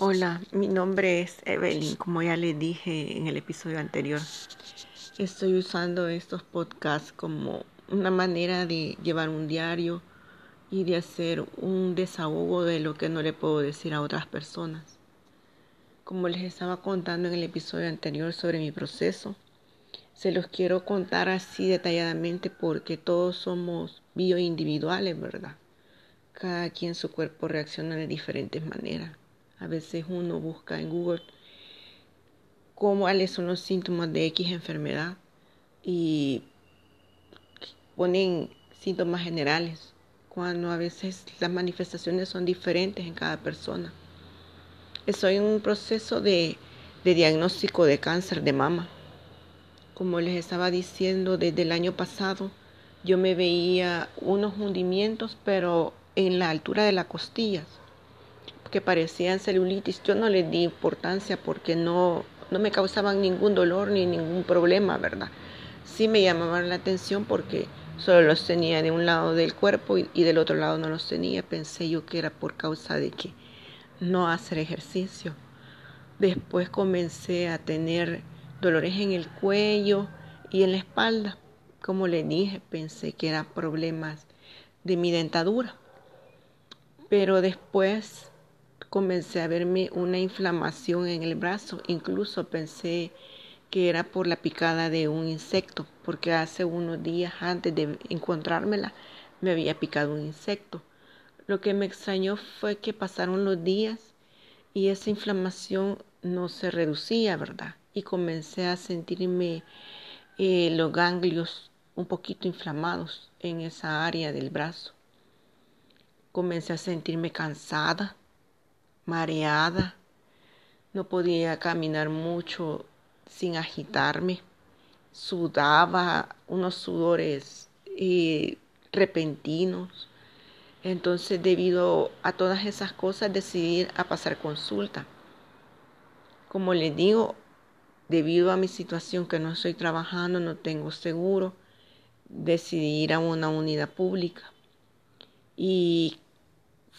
Hola, mi nombre es Evelyn, como ya les dije en el episodio anterior. Estoy usando estos podcasts como una manera de llevar un diario y de hacer un desahogo de lo que no le puedo decir a otras personas. Como les estaba contando en el episodio anterior sobre mi proceso, se los quiero contar así detalladamente porque todos somos bioindividuales, ¿verdad? Cada quien su cuerpo reacciona de diferentes maneras. A veces uno busca en Google cuáles son los síntomas de X enfermedad y ponen síntomas generales, cuando a veces las manifestaciones son diferentes en cada persona. Estoy en un proceso de, de diagnóstico de cáncer de mama. Como les estaba diciendo, desde el año pasado yo me veía unos hundimientos, pero en la altura de las costillas que parecían celulitis, yo no les di importancia porque no, no me causaban ningún dolor ni ningún problema, ¿verdad? Sí me llamaban la atención porque solo los tenía de un lado del cuerpo y, y del otro lado no los tenía. Pensé yo que era por causa de que no hacer ejercicio. Después comencé a tener dolores en el cuello y en la espalda. Como le dije, pensé que eran problemas de mi dentadura. Pero después comencé a verme una inflamación en el brazo. Incluso pensé que era por la picada de un insecto, porque hace unos días antes de encontrármela me había picado un insecto. Lo que me extrañó fue que pasaron los días y esa inflamación no se reducía, ¿verdad? Y comencé a sentirme eh, los ganglios un poquito inflamados en esa área del brazo. Comencé a sentirme cansada, mareada, no podía caminar mucho sin agitarme, sudaba unos sudores eh, repentinos. Entonces, debido a todas esas cosas, decidí a pasar consulta. Como les digo, debido a mi situación que no estoy trabajando, no tengo seguro, decidí ir a una unidad pública. Y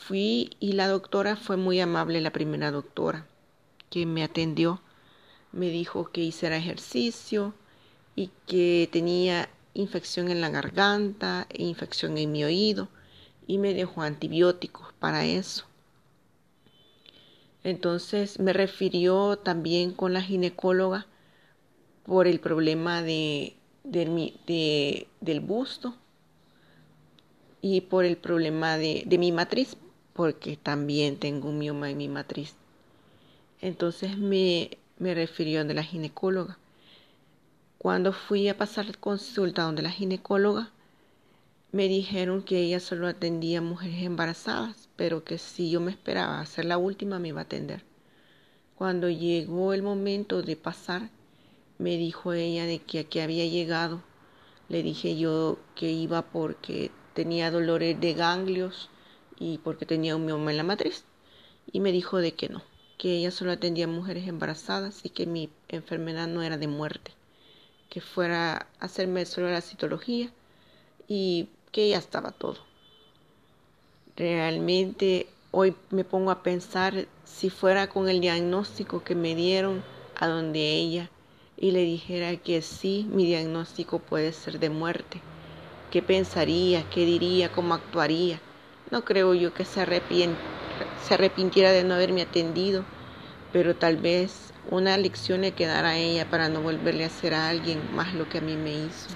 Fui y la doctora fue muy amable, la primera doctora que me atendió. Me dijo que hiciera ejercicio y que tenía infección en la garganta e infección en mi oído y me dejó antibióticos para eso. Entonces me refirió también con la ginecóloga por el problema de, del busto y por el problema de, de mi matriz, porque también tengo un mioma en mi matriz. Entonces me, me refirió de la ginecóloga. Cuando fui a pasar consulta donde la ginecóloga, me dijeron que ella solo atendía mujeres embarazadas, pero que si yo me esperaba hacer la última me iba a atender. Cuando llegó el momento de pasar, me dijo ella de que aquí había llegado. Le dije yo que iba porque tenía dolores de ganglios y porque tenía un mioma en la matriz. Y me dijo de que no, que ella solo atendía mujeres embarazadas y que mi enfermedad no era de muerte, que fuera a hacerme solo la citología y que ya estaba todo. Realmente hoy me pongo a pensar si fuera con el diagnóstico que me dieron a donde ella y le dijera que sí, mi diagnóstico puede ser de muerte. ¿Qué pensaría? ¿Qué diría? ¿Cómo actuaría? No creo yo que se, se arrepintiera de no haberme atendido, pero tal vez una lección le quedara a ella para no volverle a hacer a alguien más lo que a mí me hizo.